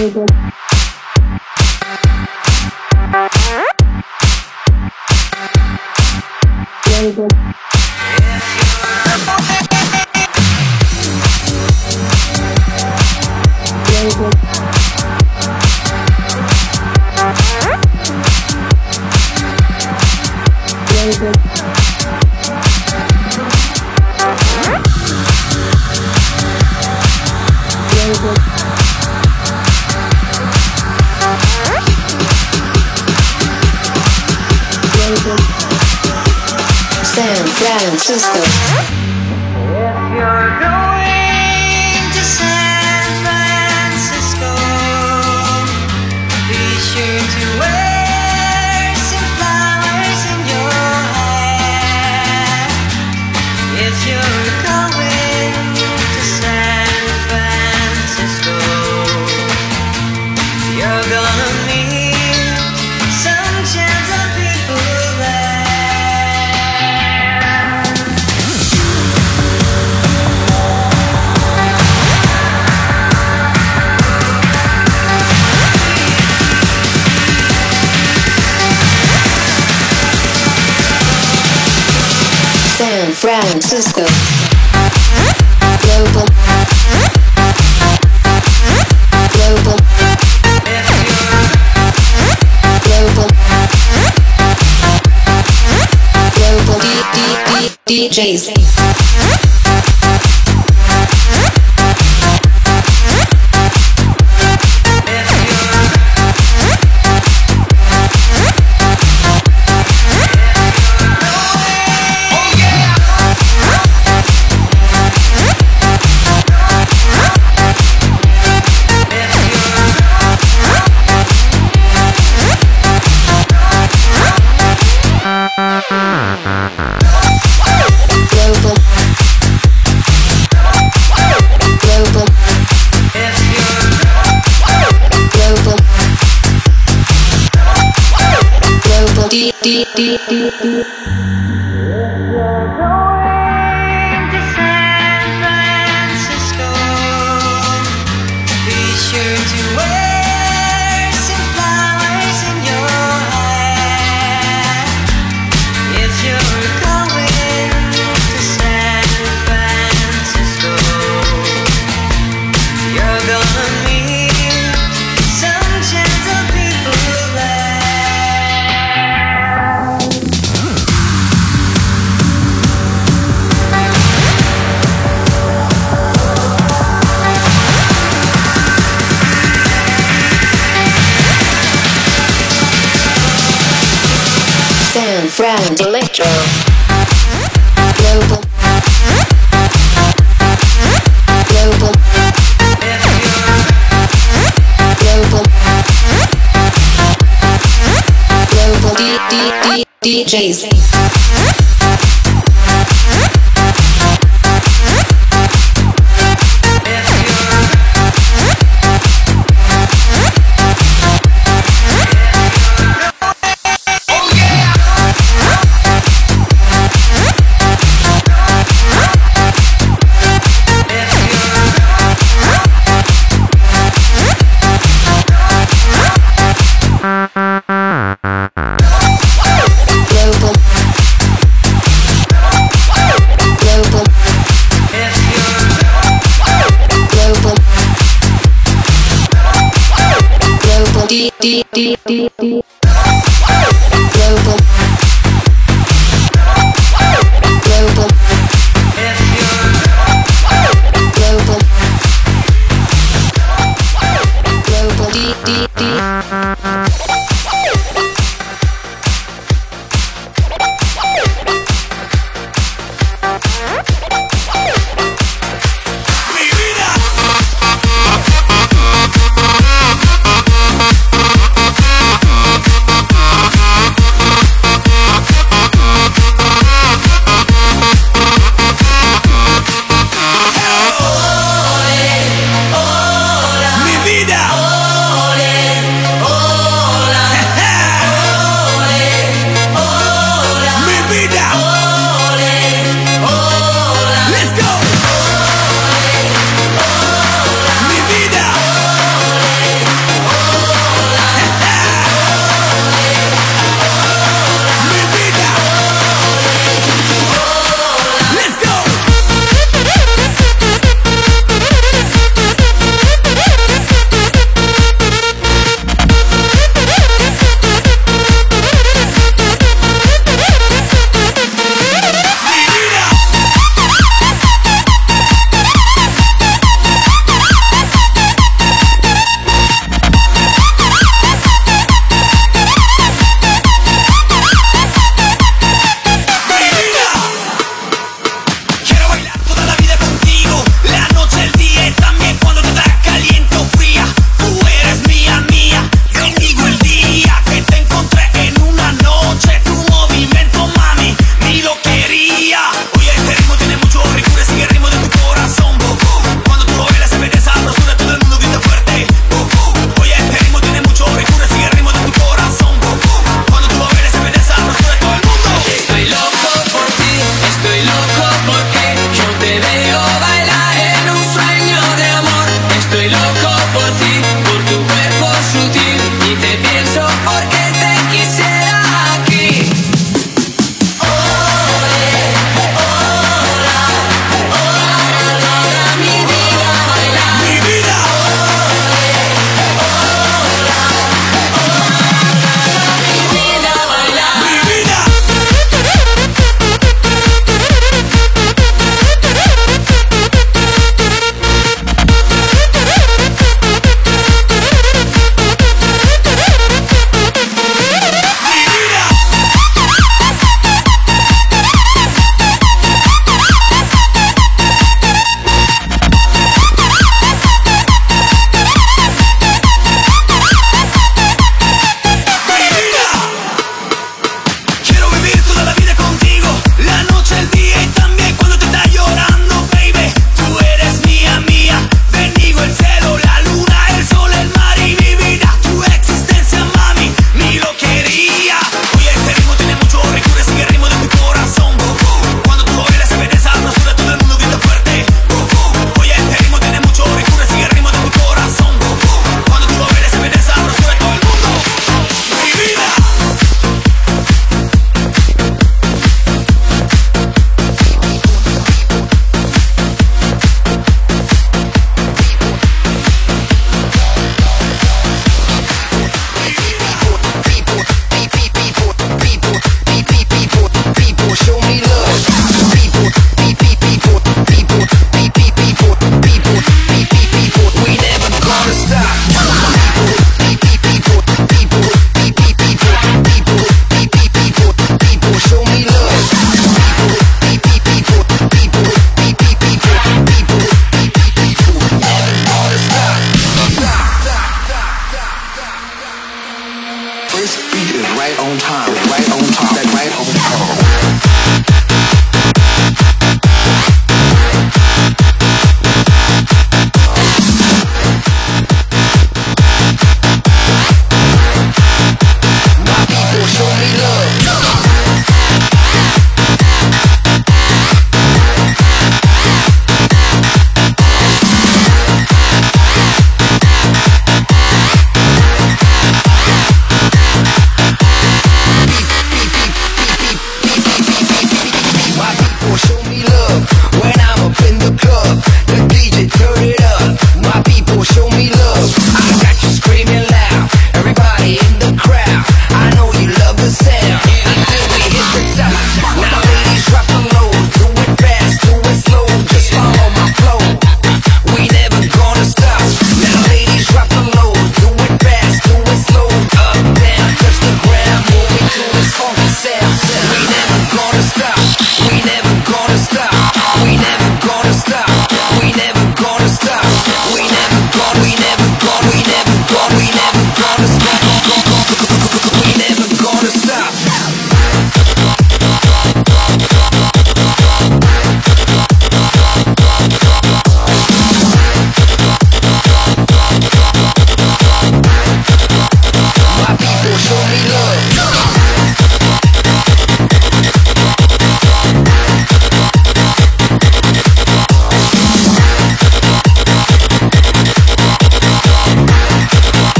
label. Label. Дзержинского. Francisco. Global. Global. Global. D- D- D- DJs.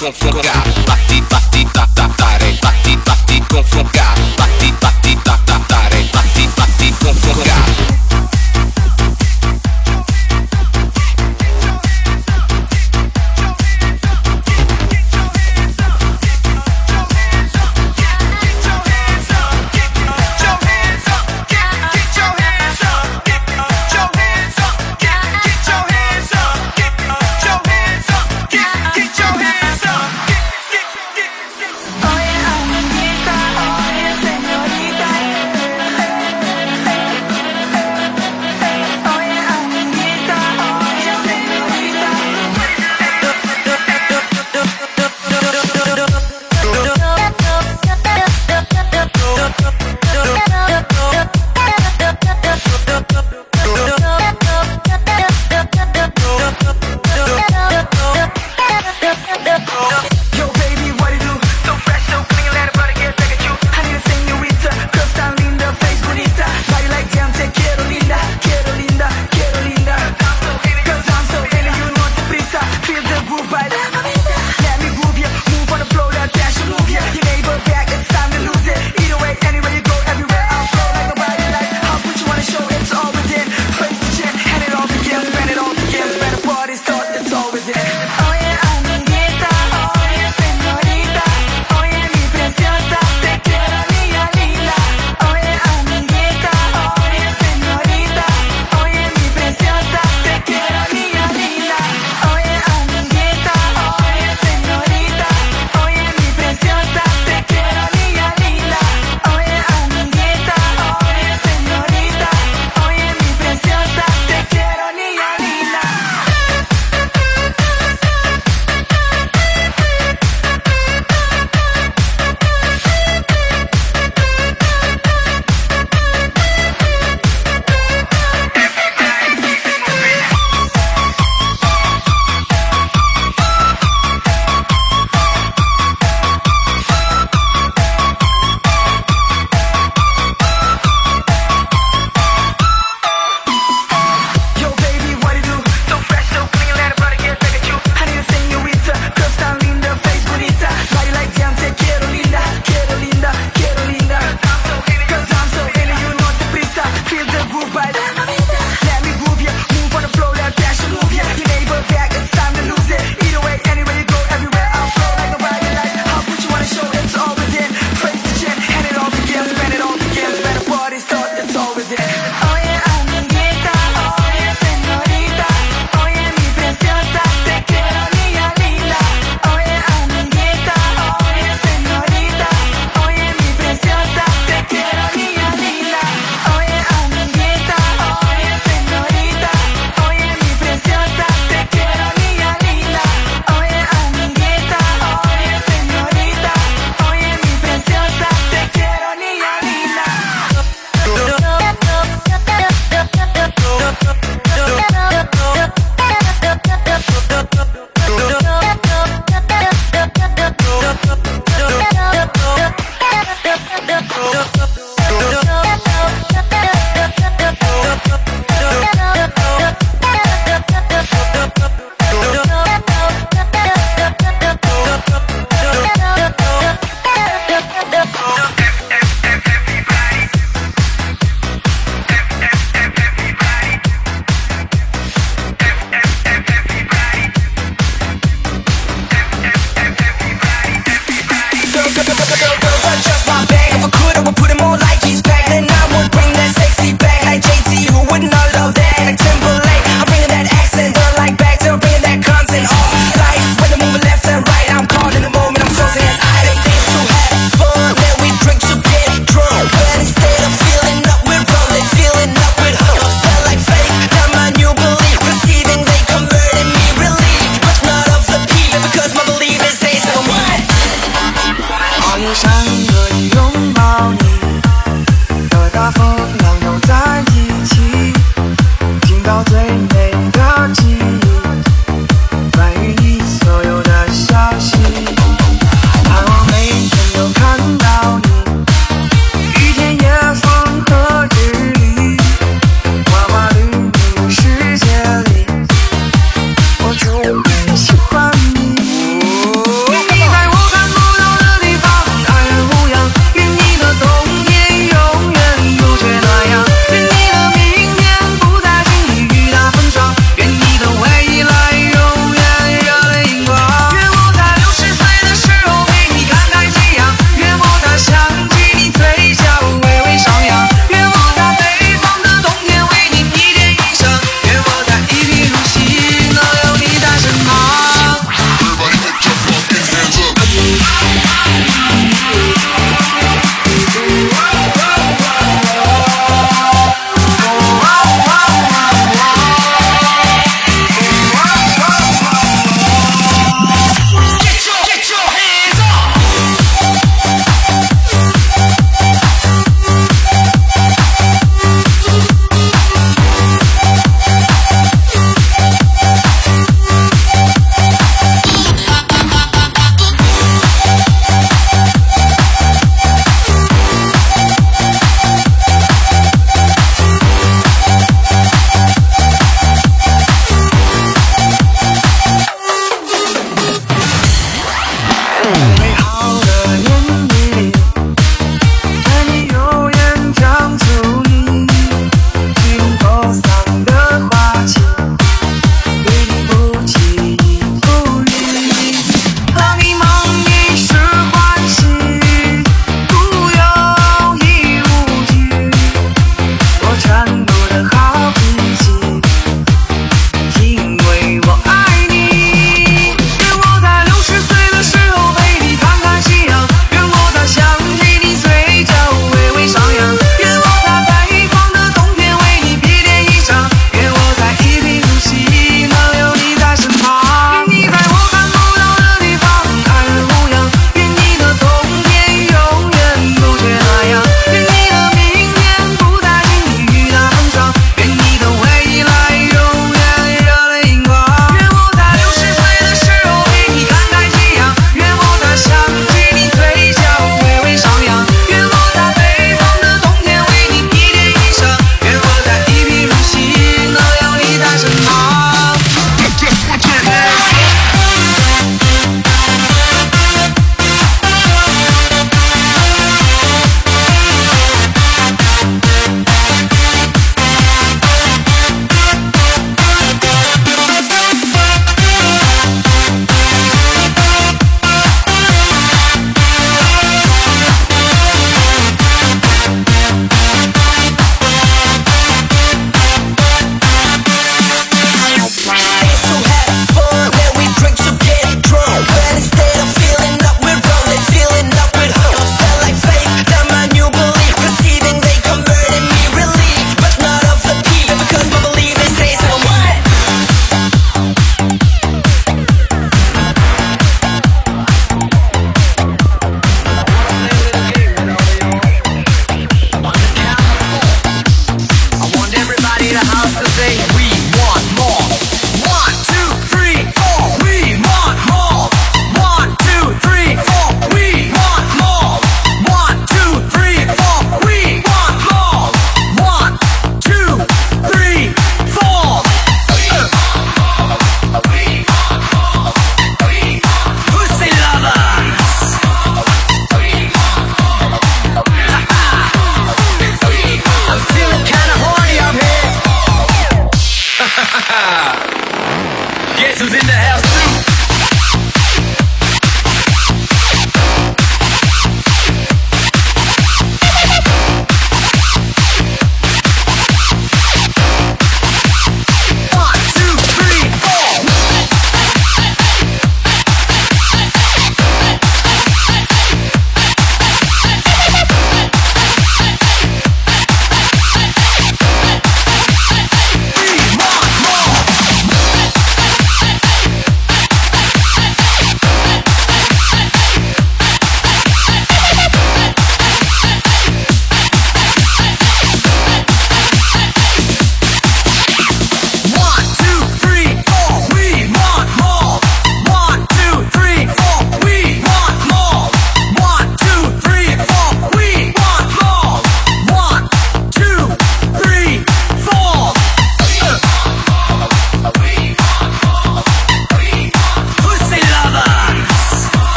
com fungar. Bate, bate.